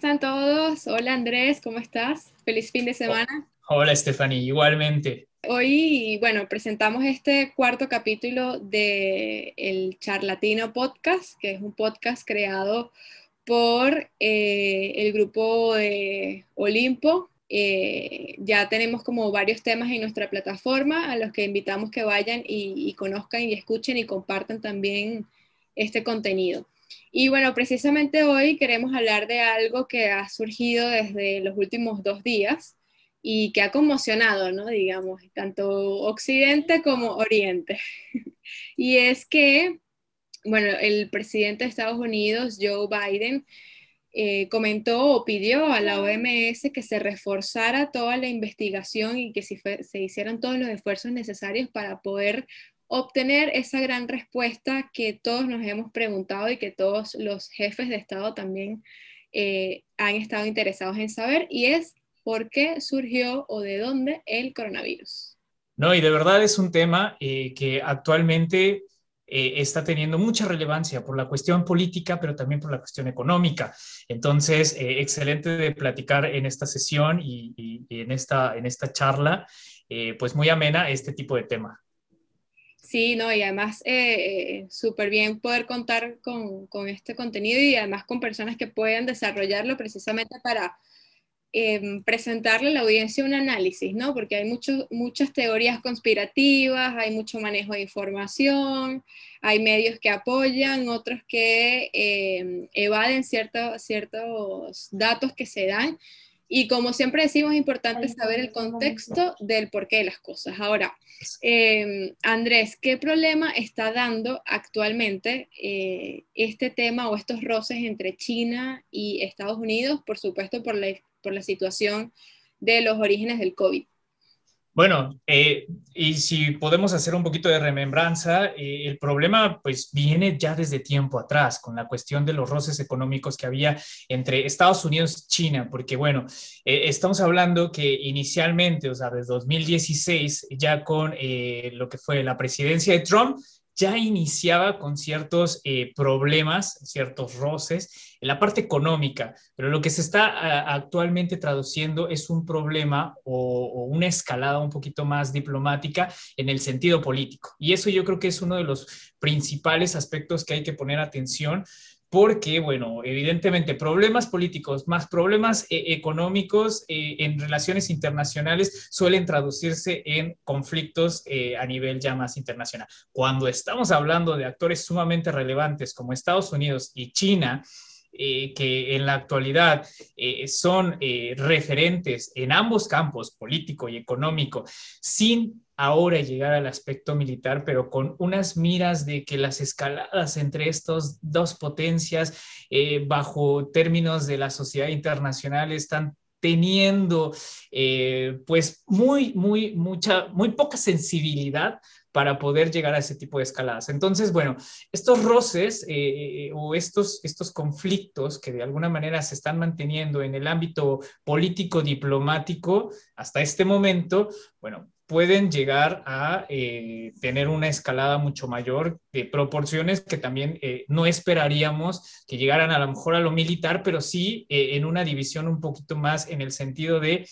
están todos? Hola Andrés, ¿cómo estás? Feliz fin de semana. Hola Stephanie, igualmente. Hoy, bueno, presentamos este cuarto capítulo de el Charlatino Podcast, que es un podcast creado por eh, el grupo de Olimpo. Eh, ya tenemos como varios temas en nuestra plataforma a los que invitamos que vayan y conozcan y escuchen y compartan también este contenido. Y bueno, precisamente hoy queremos hablar de algo que ha surgido desde los últimos dos días y que ha conmocionado, ¿no? Digamos, tanto Occidente como Oriente. y es que, bueno, el presidente de Estados Unidos, Joe Biden, eh, comentó o pidió a la OMS que se reforzara toda la investigación y que se hicieran todos los esfuerzos necesarios para poder obtener esa gran respuesta que todos nos hemos preguntado y que todos los jefes de Estado también eh, han estado interesados en saber, y es por qué surgió o de dónde el coronavirus. No, y de verdad es un tema eh, que actualmente eh, está teniendo mucha relevancia por la cuestión política, pero también por la cuestión económica. Entonces, excelente de platicar en esta sesión y, en, esta, en esta charla, pues muy amena este tipo de tema. Sí, no, y además eh, eh, súper bien poder contar con, este contenido y además con personas que puedan desarrollarlo precisamente para em, presentarle a la audiencia un análisis, ¿no? Porque hay muchas teorías conspirativas, hay mucho manejo de información, hay medios que apoyan, otros que em, evaden ciertos datos que se dan. Y como siempre decimos, es importante saber el contexto del porqué de las cosas. Ahora, em, Andrés, ¿qué problema está dando actualmente eh, este tema o estos roces entre China y Estados Unidos, por supuesto, por la, por la situación de los orígenes del COVID? Bueno, eh, y si podemos hacer un poquito de remembranza, eh, el problema pues viene ya desde tiempo atrás con la cuestión de los roces económicos que había entre Estados Unidos y China, porque bueno, eh, estamos hablando que inicialmente, o sea, desde 2016, ya con lo que fue la presidencia de Trump, ya iniciaba con ciertos eh, problemas, ciertos roces en la parte económica, pero lo que se está actualmente traduciendo es un problema o, o, una escalada un poquito más diplomática en el sentido político. Y eso yo creo que es uno de los principales aspectos que hay que poner atención porque, bueno, evidentemente problemas políticos más problemas eh, económicos eh, en relaciones internacionales suelen traducirse en conflictos eh, a nivel ya más internacional. Cuando estamos hablando de actores sumamente relevantes como Estados Unidos y China, que en la actualidad son referentes en ambos campos, político y económico, sin ahora llegar al aspecto militar, pero con unas miras de que las escaladas entre estas dos potencias eh, bajo términos de la sociedad internacional están teniendo eh, pues muy, muy, mucha, muy poca sensibilidad para poder llegar a ese tipo de escaladas. Entonces, bueno, estos roces eh, o estos, estos conflictos que de alguna manera se están manteniendo en el ámbito político diplomático hasta este momento, bueno, pueden llegar a eh, tener una escalada mucho mayor de proporciones que también eh, no esperaríamos que llegaran a lo mejor a lo militar, pero sí eh, en una división un poquito más en el sentido de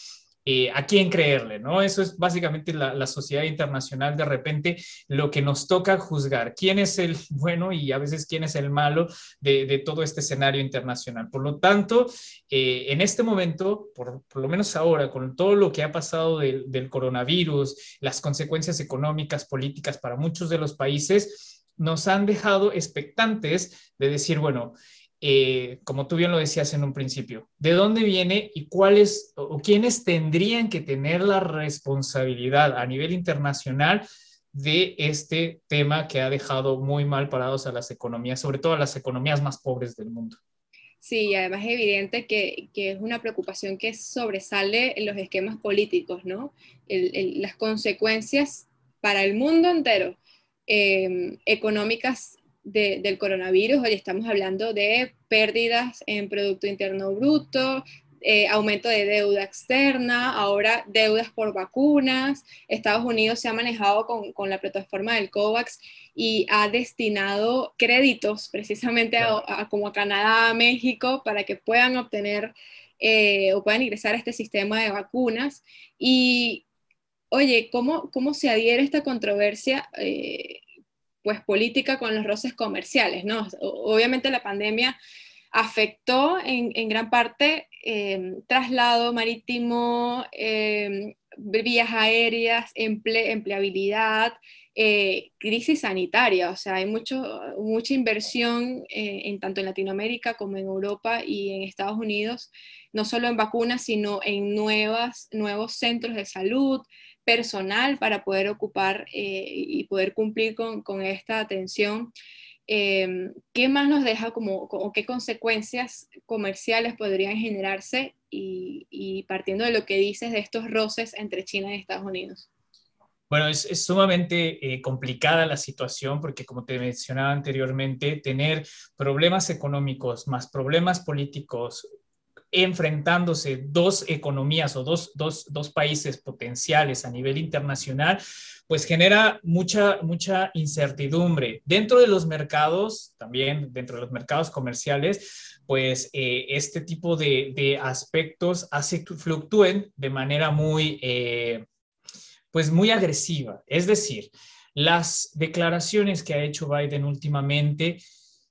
eh, a quién creerle, ¿no? Eso es básicamente la, sociedad internacional, de repente lo que nos toca juzgar, quién es el bueno y a veces quién es el malo de, todo este escenario internacional. Por lo tanto, eh, en este momento, por, lo menos ahora, con todo lo que ha pasado del, del coronavirus, las consecuencias económicas, políticas para muchos de los países, nos han dejado expectantes de decir, bueno, eh, como tú bien lo decías en un principio, ¿de dónde viene y cuáles o quiénes tendrían que tener la responsabilidad a nivel internacional de este tema que ha dejado muy mal parados a las economías, sobre todo a las economías más pobres del mundo? Sí, además es evidente que, es una preocupación que sobresale en los esquemas políticos, ¿no? las consecuencias para el mundo entero eh, económicas del coronavirus. Hoy estamos hablando de pérdidas en Producto Interno Bruto, eh, aumento de deuda externa, ahora deudas por vacunas. Estados Unidos se ha manejado con, la plataforma del COVAX y ha destinado créditos precisamente a, como a Canadá, a México, para que puedan obtener eh, o puedan ingresar a este sistema de vacunas. Y, oye, ¿cómo, cómo se adhiere esta controversia? Eh, pues política con los roces comerciales, ¿no? Obviamente la pandemia afectó en, gran parte em, traslado marítimo, em, vías aéreas, empleabilidad, eh, crisis sanitaria, o sea, hay mucho, mucha inversión eh, en tanto en Latinoamérica como en Europa y en Estados Unidos, no solo en vacunas, sino en nuevas, nuevos centros de salud, personal para poder ocupar eh, y poder cumplir con, esta atención. Em, ¿qué más nos deja como, qué consecuencias comerciales podrían generarse y, partiendo de lo que dices de estos roces entre China y Estados Unidos? Bueno, es, sumamente eh, complicada la situación porque, como te mencionaba anteriormente, tener problemas económicos más problemas políticos enfrentándose dos economías o dos, dos, países potenciales a nivel internacional, pues genera mucha, mucha incertidumbre. Dentro de los mercados, también dentro de los mercados comerciales, pues eh, este tipo de, aspectos hace que fluctúen de manera muy, eh, pues muy agresiva. Es decir, las declaraciones que ha hecho Biden últimamente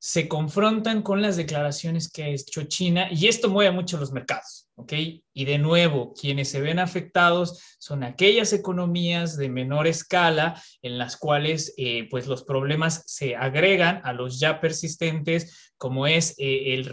se confrontan con las declaraciones que ha hecho China y esto mueve mucho los mercados, ¿ok? Y de nuevo, quienes se ven afectados son aquellas economías de menor escala en las cuales eh, pues los problemas se agregan a los ya persistentes, como es eh, el,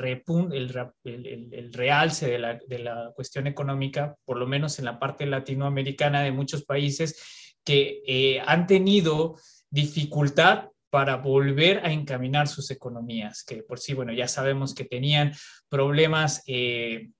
el, realce de la, de la cuestión económica, por lo menos en la parte latinoamericana de muchos países que eh, han tenido dificultad para volver a encaminar sus economías, que por sí, bueno, ya sabemos que tenían problemas eh,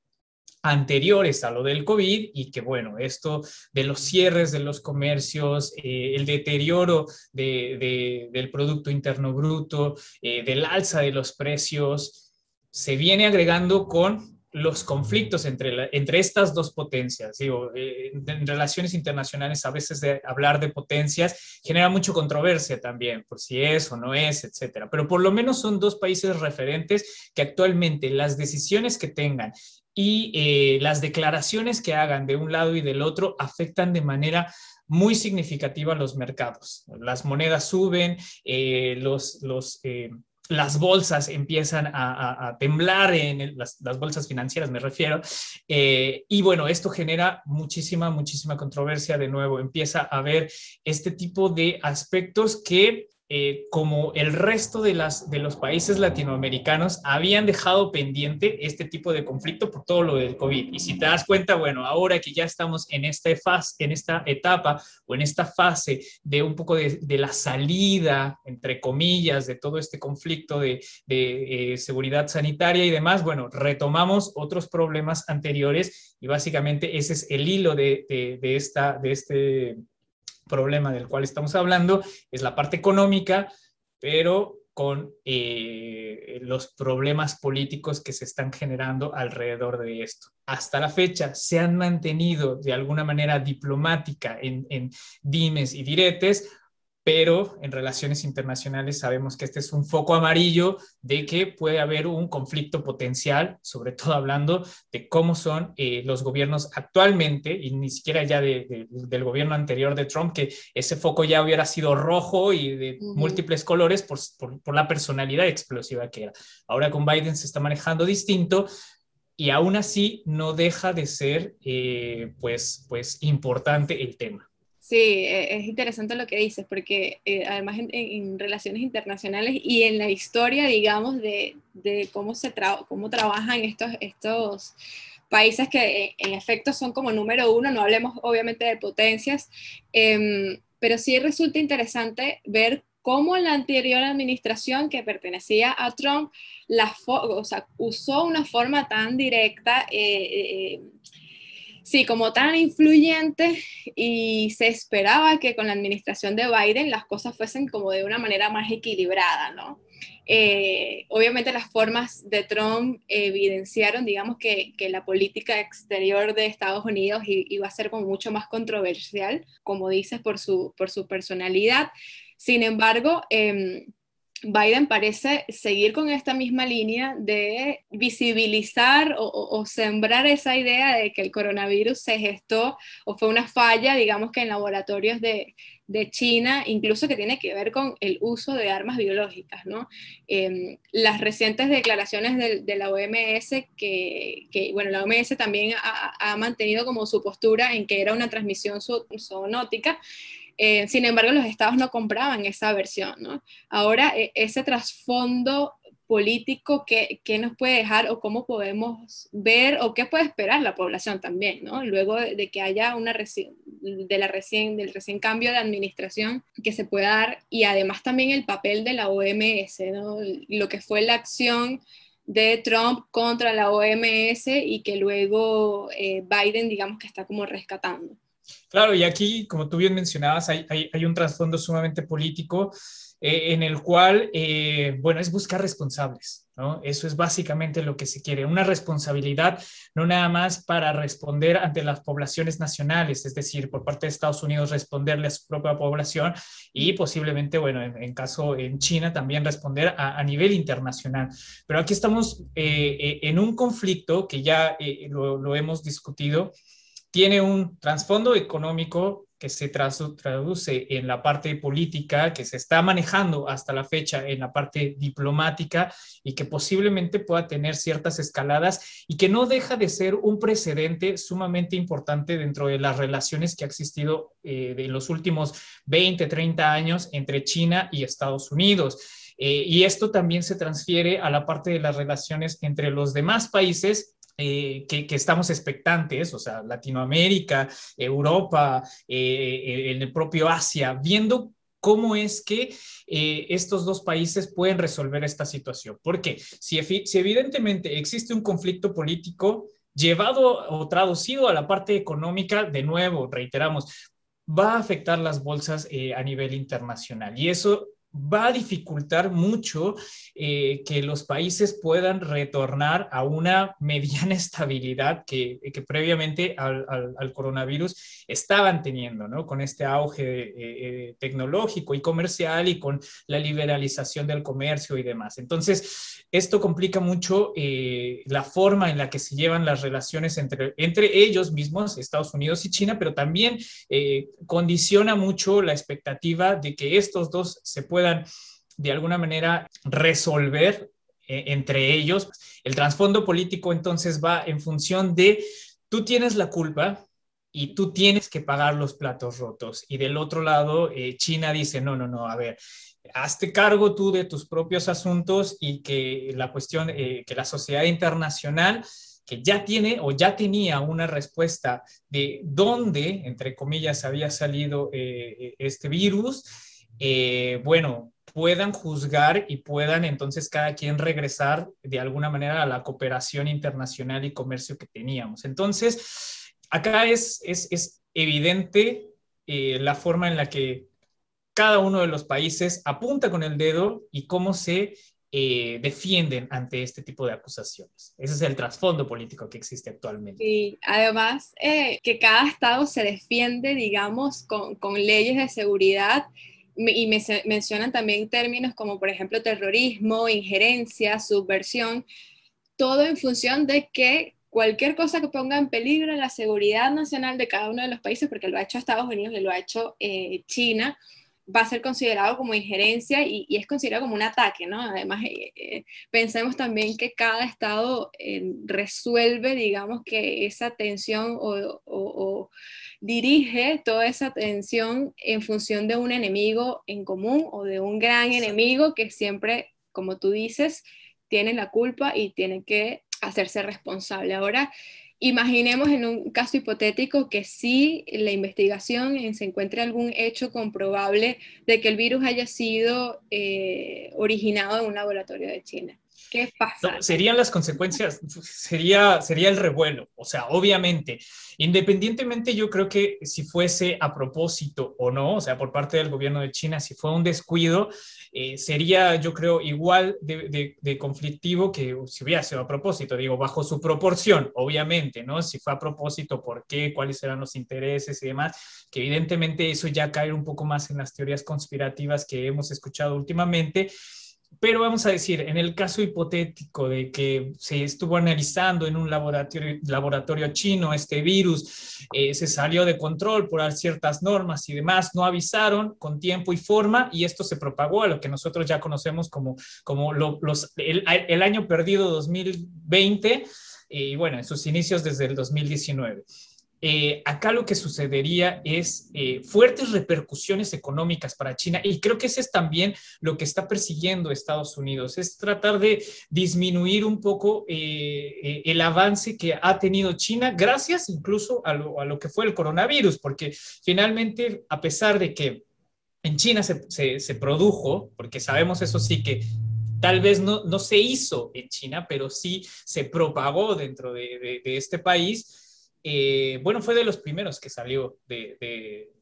anteriores a lo del COVID y que, bueno, esto de los cierres de los comercios, eh, el deterioro del Producto Interno Bruto, eh, del alza de los precios, se viene agregando con los conflictos entre, entre estas dos potencias. Digo, eh, en relaciones internacionales a veces de hablar de potencias genera mucha controversia también, por si es o no es, etcétera. Pero por lo menos son dos países referentes que actualmente las decisiones que tengan y eh, las declaraciones que hagan de un lado y del otro afectan de manera muy significativa a los mercados. Las monedas suben, eh, los... los las bolsas empiezan a, temblar, en las, bolsas financieras me refiero, eh, y bueno, esto genera muchísima, muchísima controversia de nuevo, empieza a haber este tipo de aspectos que eh, como el resto de, las, de los países latinoamericanos habían dejado pendiente este tipo de conflicto por todo lo del COVID. Y si te das cuenta, bueno, ahora que ya estamos en esta, fase, en esta etapa o en esta fase de un poco de, la salida, entre comillas, de todo este conflicto de, eh, seguridad sanitaria y demás, bueno, retomamos otros problemas anteriores y básicamente ese es el hilo de, de esta, de este problema del cual estamos hablando es la parte económica, pero con eh, los problemas políticos que se están generando alrededor de esto. Hasta la fecha se han mantenido de alguna manera diplomática en, en dimes y diretes, pero en relaciones internacionales sabemos que este es un foco amarillo de que puede haber un conflicto potencial, sobre todo hablando de cómo son eh, los gobiernos actualmente, y ni siquiera ya del gobierno anterior de Trump, que ese foco ya hubiera sido rojo y de múltiples colores por, por, la personalidad explosiva que era. Ahora con Biden se está manejando distinto, y aún así no deja de ser eh, pues, pues importante el tema. Sí, e, es interesante lo que dices, porque eh, además en, relaciones internacionales y en la historia, digamos, de, cómo, se cómo trabajan estos, estos países que eh, en, efecto son como número uno, no hablemos obviamente de potencias, em, pero sí resulta interesante ver cómo la anterior administración que pertenecía a Trump la usó una forma tan directa. Eh, Sí, como tan influyente y se esperaba que con la administración de Biden las cosas fuesen como de una manera más equilibrada, ¿no? Eh, obviamente las formas de Trump evidenciaron, digamos, que, la política exterior de Estados Unidos iba a ser como mucho más controversial, como dices, por su, por su personalidad. Sin embargo, em, Biden parece seguir con esta misma línea de visibilizar o, sembrar esa idea de que el coronavirus se gestó o fue una falla, digamos que en laboratorios de, China, incluso que tiene que ver con el uso de armas biológicas. ¿no? Em, las recientes declaraciones de, la OMS, que, bueno, la OMS también ha, mantenido como su postura en que era una transmisión zoonótica, eh, sin embargo, los estados no compraban esa versión. ¿no? Ahora, e, ese trasfondo político, ¿qué, nos puede dejar o cómo podemos ver o qué puede esperar la población también, ¿no? luego de, que haya una de la recién, del recién cambio de administración que se pueda dar y además también el papel de la OMS, ¿no? lo que fue la acción de Trump contra la OMS y que luego eh, Biden, digamos que está como rescatando. Claro, y aquí, como tú bien mencionabas, hay, un trasfondo sumamente político eh, en el cual, eh, bueno, es buscar responsables. Eso es básicamente lo que se quiere, una responsabilidad no nada más para responder ante las poblaciones nacionales, es decir, por parte de Estados Unidos responderle a su propia población y posiblemente, bueno, en, caso en China también responder a, nivel internacional. Pero aquí estamos eh, en un conflicto que ya lo hemos discutido tiene un trasfondo económico que se traduce en la parte política, que se está manejando hasta la fecha en la parte diplomática y que posiblemente pueda tener ciertas escaladas y que no deja de ser un precedente sumamente importante dentro de las relaciones que ha existido eh, los últimos 20, 30 años entre China y Estados Unidos. Eh, y esto también se transfiere a la parte de las relaciones entre los demás países eh, que, estamos expectantes, o sea, Latinoamérica, Europa, eh, en el propio Asia, viendo cómo es que eh, estos dos países pueden resolver esta situación. Porque si evidentemente existe un conflicto político llevado o traducido a la parte económica, de nuevo, reiteramos, va a afectar las bolsas a nivel internacional. Y eso va a dificultar mucho eh, que los países puedan retornar a una mediana estabilidad que, previamente al, coronavirus estaban teniendo, ¿no? Con este auge eh, eh, tecnológico y comercial y con la liberalización del comercio y demás. Entonces, esto complica mucho la forma en la que se llevan las relaciones entre, entre ellos mismos, Estados Unidos y China, pero también condiciona mucho la expectativa de que estos dos se de alguna manera resolver eh, entre ellos. El trasfondo político entonces va en función de tú tienes la culpa y tú tienes que pagar los platos rotos. Y del otro lado, eh, China dice, no, no, no, a ver, hazte cargo tú de tus propios asuntos y que la cuestión, eh, que la sociedad internacional que ya tiene o ya tenía una respuesta de dónde, entre comillas, había salido este virus, eh, bueno, puedan juzgar y puedan entonces cada quien regresar de alguna manera a la cooperación internacional y comercio que teníamos. Entonces, acá es, es, evidente eh, la forma en la que cada uno de los países apunta con el dedo y cómo se eh, defienden ante este tipo de acusaciones. Ese es el trasfondo político que existe actualmente. Y además que cada estado se defiende, digamos, con, con leyes de seguridad y me, mencionan también términos como, por ejemplo, terrorismo, injerencia, subversión, todo en función de que cualquier cosa que ponga en peligro la seguridad nacional de cada uno de los países, porque lo ha hecho Estados Unidos y lo ha hecho eh, China, va a ser considerado como injerencia y, es considerado como un ataque, ¿no? Además, eh, eh, pensemos también que cada estado resuelve, digamos, que esa tensión o dirige toda esa atención en función de un enemigo en común o de un gran enemigo que siempre, como tú dices, tiene la culpa y tiene que hacerse responsable. Ahora, imaginemos en un caso hipotético que sí la investigación se encuentre algún hecho comprobable de que el virus haya sido eh, originado en un laboratorio de China. ¿Qué pasa? serían las consecuencias, sería, sería el revuelo. O sea, obviamente, independientemente yo creo que si fuese a propósito o no, o sea, por parte del gobierno de China, si fue un descuido, eh, sería, yo creo, igual de, de, conflictivo que si hubiera sido a propósito, digo, bajo su proporción, obviamente, ¿no? Si fue a propósito, ¿por qué? ¿Cuáles eran los intereses y demás? Que evidentemente eso ya cae un poco más en las teorías conspirativas que hemos escuchado últimamente. Pero vamos a decir, en el caso hipotético de que se estuvo analizando en un laboratorio, chino este virus, eh, se salió de control por ciertas normas y demás, no avisaron con tiempo y forma y esto se propagó a lo que nosotros ya conocemos como, como los, el, el año perdido 2020 y bueno, en sus inicios desde el 2019. Eh, acá lo que sucedería es eh, fuertes repercusiones económicas para China y creo que ese es también lo que está persiguiendo Estados Unidos, es tratar de disminuir un poco eh, el avance que ha tenido China gracias incluso a lo, que fue el coronavirus, porque finalmente, a pesar de que en China se, produjo, porque sabemos eso sí que tal vez no, no, se hizo en China, pero sí se propagó dentro de este país, eh, bueno, fue de los primeros que salió de,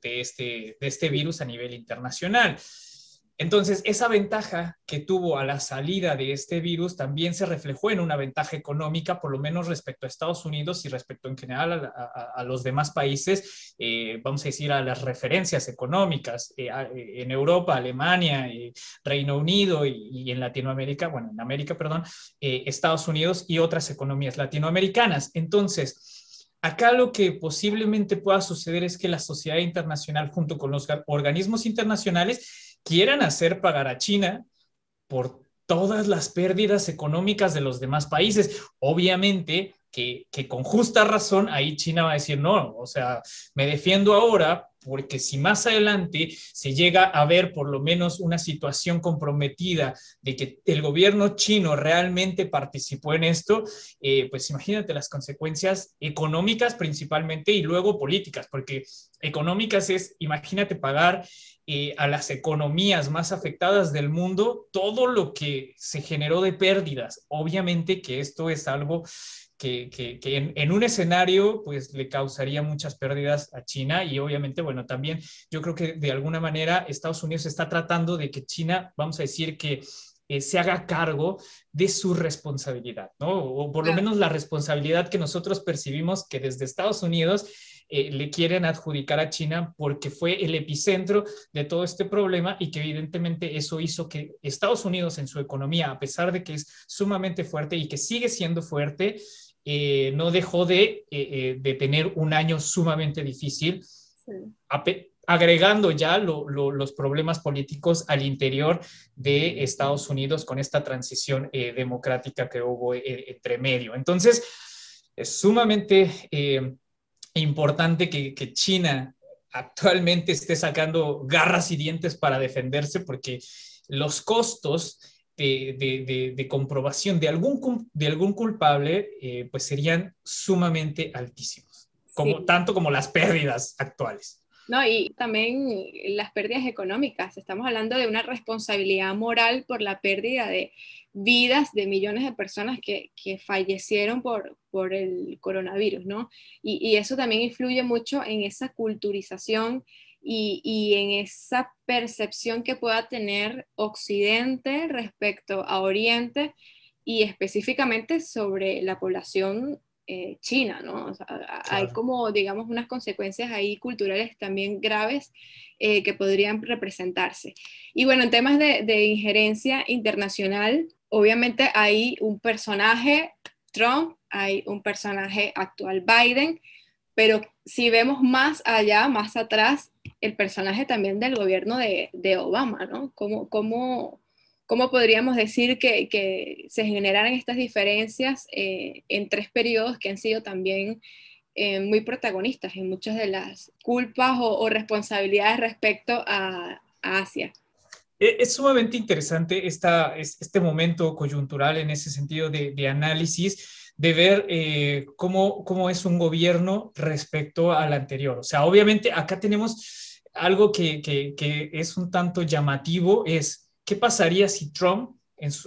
este, de este virus a nivel internacional. Entonces, esa ventaja que tuvo a la salida de este virus también se reflejó en una ventaja económica, por lo menos respecto a Estados Unidos y respecto en general a, los demás países, eh, vamos a decir, a las referencias económicas eh, en Europa, Alemania, Reino Unido y, y, en Latinoamérica, bueno, en América, perdón, Estados Unidos y otras economías latinoamericanas. Entonces, Acá lo que posiblemente pueda suceder es que la sociedad internacional junto con los organismos internacionales quieran hacer pagar a China por todas las pérdidas económicas de los demás países. Obviamente que, con justa razón ahí China va a decir, no, o sea, me defiendo ahora porque si más adelante se llega a ver por lo menos una situación comprometida de que el gobierno chino realmente participó en esto, eh, pues imagínate las consecuencias económicas principalmente y luego políticas, porque económicas es, imagínate pagar eh, a las economías más afectadas del mundo todo lo que se generó de pérdidas. Obviamente que esto es algo que, en, un escenario pues le causaría muchas pérdidas a China y obviamente, bueno, también yo creo que de alguna manera Estados Unidos está tratando de que China, vamos a decir que eh, se haga cargo de su responsabilidad, ¿no? O por lo menos la responsabilidad que nosotros percibimos que desde Estados Unidos eh, le quieren adjudicar a China porque fue el epicentro de todo este problema y que evidentemente eso hizo que Estados Unidos en su economía, a pesar de que es sumamente fuerte y que sigue siendo fuerte, eh, no dejó de, eh, eh, de, tener un año sumamente difícil, agregando ya los problemas políticos al interior de Estados Unidos con esta transición democrática que hubo entre medio. Entonces, es sumamente importante que, que China actualmente esté sacando garras y dientes para defenderse porque los costos de, comprobación de algún, de algún culpable, eh, pues serían sumamente altísimos, como, tanto como las pérdidas actuales. No, y también las pérdidas económicas. Estamos hablando de una responsabilidad moral por la pérdida de vidas de millones de personas que, que fallecieron por, por el coronavirus, ¿no? Y, y, eso también influye mucho en esa culturización y, en esa percepción que pueda tener Occidente respecto a Oriente y específicamente sobre la población eh, china, ¿no? Hay como, digamos, unas consecuencias ahí culturales también graves eh, que podrían representarse. Y bueno, en temas de, de injerencia internacional, obviamente hay un personaje, Trump, hay un personaje actual, Biden, pero si vemos más allá, más atrás, el personaje también del gobierno de, Obama, ¿no? ¿Cómo, cómo, cómo podríamos decir que, se generaran estas diferencias eh, en tres periodos que han sido también eh, muy protagonistas en muchas de las culpas o, responsabilidades respecto a, Asia? E, es sumamente interesante este momento coyuntural en ese sentido de análisis de ver eh, cómo, cómo es un gobierno respecto al anterior. O sea, obviamente acá tenemos algo que, que, es un tanto llamativo, es qué pasaría si Trump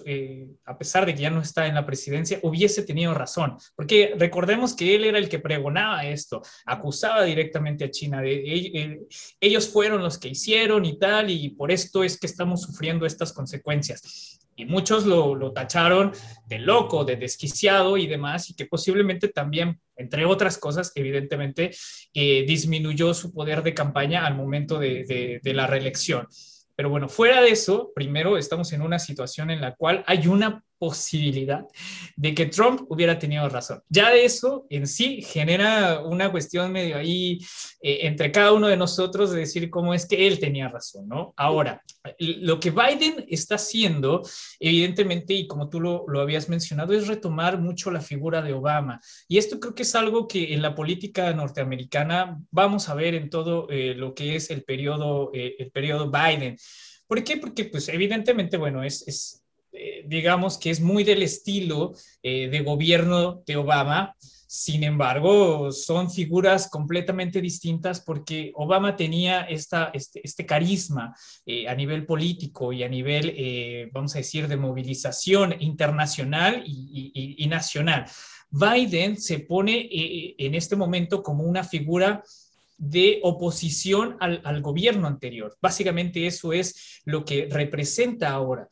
eh, a pesar de que ya no está en la presidencia, hubiese tenido razón, porque recordemos que él era el que pregonaba esto, acusaba directamente a China de eh, ellos fueron los que hicieron y tal, y por esto es que estamos sufriendo estas consecuencias. Y muchos lo, lo tacharon de loco, de desquiciado y demás, y que posiblemente también, entre otras cosas, evidentemente, eh, disminuyó su poder de campaña al momento de, de, de la reelección. Pero bueno, fuera de eso, primero estamos en una situación en la cual hay una posibilidad de que Trump hubiera tenido razón. Ya de eso en sí genera una cuestión medio ahí eh, entre cada uno de nosotros de decir cómo es que él tenía razón, ¿no? Ahora, lo que Biden está haciendo, evidentemente, y como tú lo, lo habías mencionado, es retomar mucho la figura de Obama. Y esto creo que es algo que en la política norteamericana vamos a ver en todo eh, lo que es el periodo, eh, el periodo Biden. ¿Por qué? Porque, pues, evidentemente, bueno, es, es digamos que es muy del estilo eh, de gobierno de Obama. Sin embargo, son figuras completamente distintas porque Obama tenía esta, este, este carisma eh, a nivel político y a nivel, vamos a decir, de movilización internacional y, nacional. Biden se pone en este momento como una figura de oposición al, gobierno anterior. Básicamente eso es lo que representa ahora.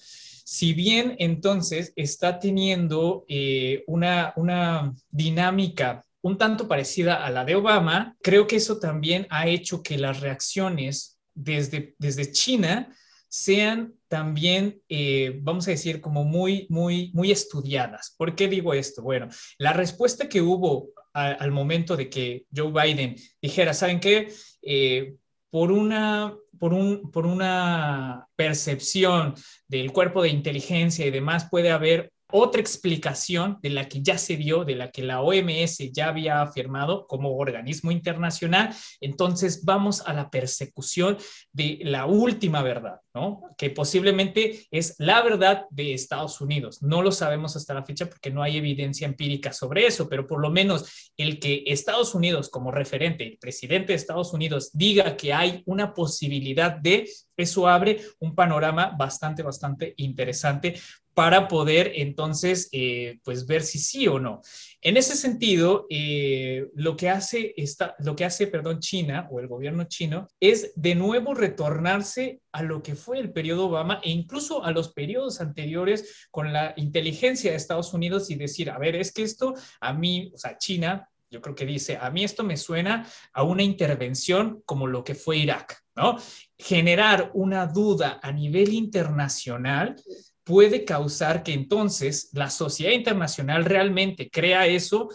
Si bien entonces está teniendo eh, una, una dinámica un tanto parecida a la de Obama, creo que eso también ha hecho que las reacciones desde, desde China sean también, eh, vamos a decir, como muy, muy, muy estudiadas. ¿Por qué digo esto? Bueno, la respuesta que hubo al momento de que Joe Biden dijera, ¿saben qué? Eh, por una por, un, por una percepción del cuerpo de inteligencia y demás, puede haber otra explicación de la que ya se dio, de la que la OMS ya había afirmado como organismo internacional, entonces vamos a la persecución de la última verdad, ¿no? Que posiblemente es la verdad de Estados Unidos. No lo sabemos hasta la fecha porque no hay evidencia empírica sobre eso, pero por lo menos el que Estados Unidos como referente, el presidente de Estados Unidos diga que hay una posibilidad de, eso abre un panorama bastante, bastante interesante para poder entonces eh, pues ver si sí o no. En ese sentido, eh, lo que hace esta, lo que hace, perdón, China o el gobierno chino es de nuevo retornarse a lo que fue el periodo Obama e incluso a los periodos anteriores con la inteligencia de Estados Unidos y decir, a ver, es que esto a mí, o sea, China, yo creo que dice, a mí esto me suena a una intervención como lo que fue Irak, ¿no? Generar una duda a nivel internacional puede causar que entonces la sociedad internacional realmente crea eso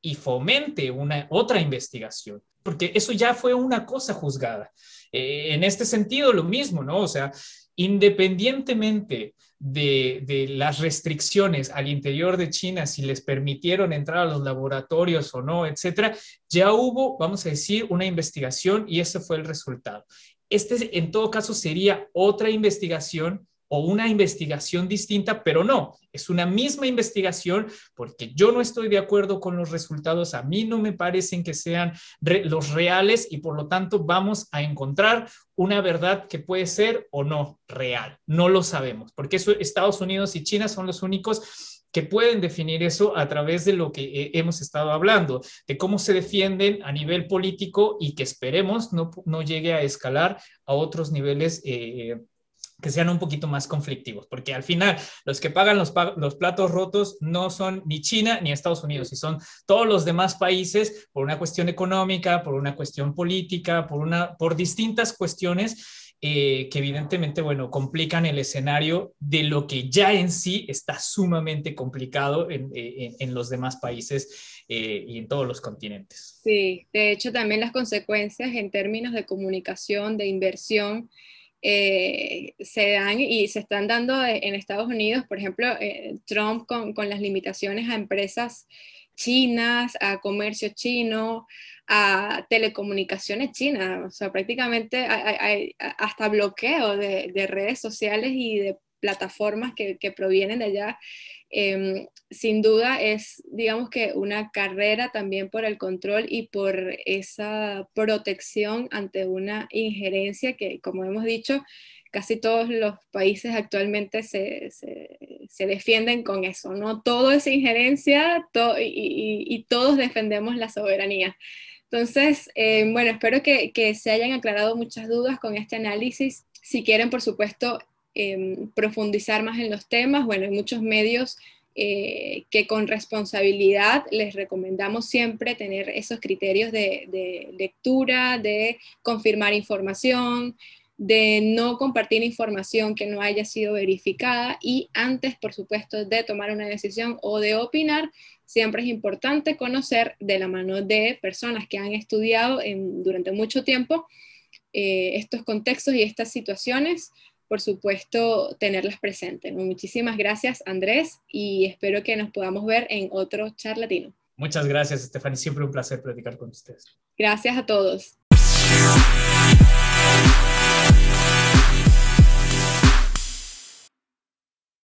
y fomente una otra investigación, porque eso ya fue una cosa juzgada. Eh, en este sentido, lo mismo, ¿no? O sea, independientemente de, de, las restricciones al interior de China, si les permitieron entrar a los laboratorios o no, etcétera, ya hubo, vamos a decir, una investigación y ese fue el resultado. Este, en todo caso, sería otra investigación o una investigación distinta, pero no, es una misma investigación porque yo no estoy de acuerdo con los resultados, a mí no me parecen que sean los reales y por lo tanto vamos a encontrar una verdad que puede ser o no real. No lo sabemos, porque eso, Estados Unidos y China son los únicos que pueden definir eso a través de lo que eh, hemos estado hablando, de cómo se defienden a nivel político y que esperemos no, no llegue a escalar a otros niveles eh, que sean un poquito más conflictivos, porque al final los que pagan los, los, platos rotos no son ni China ni Estados Unidos, y son todos los demás países por una cuestión económica, por una cuestión política, por, una, por distintas cuestiones eh, que evidentemente, bueno, complican el escenario de lo que ya en sí está sumamente complicado en, en, en los demás países eh, y en todos los continentes. Sí, de hecho también las consecuencias en términos de comunicación, de inversión, eh, se dan y se están dando en Estados Unidos, por ejemplo, eh, Trump con, con, las limitaciones a empresas chinas, a comercio chino, a telecomunicaciones chinas, o sea, prácticamente hay, hay, hasta bloqueo de, de, redes sociales y de plataformas que, provienen de allá, em, sin duda es, digamos que, una carrera también por el control y por esa protección ante una injerencia que, como hemos dicho, casi todos los países actualmente se, se, defienden con eso, ¿no? Todo es injerencia y, todos defendemos la soberanía. Entonces, eh, bueno, espero que, se hayan aclarado muchas dudas con este análisis. Si quieren, por supuesto, em, profundizar más en los temas, bueno, hay muchos medios eh, que con responsabilidad les recomendamos siempre tener esos criterios de, de lectura, de confirmar información, de no compartir información que no haya sido verificada y antes, por supuesto, de tomar una decisión o de opinar, siempre es importante conocer de la mano de personas que han estudiado durante mucho tiempo eh, estos contextos y estas situaciones, por supuesto, tenerlas presentes. Muchísimas gracias, Andrés, y espero que nos podamos ver en otro charlatino. Muchas gracias, Stephanie. Siempre un placer platicar con ustedes. Gracias a todos.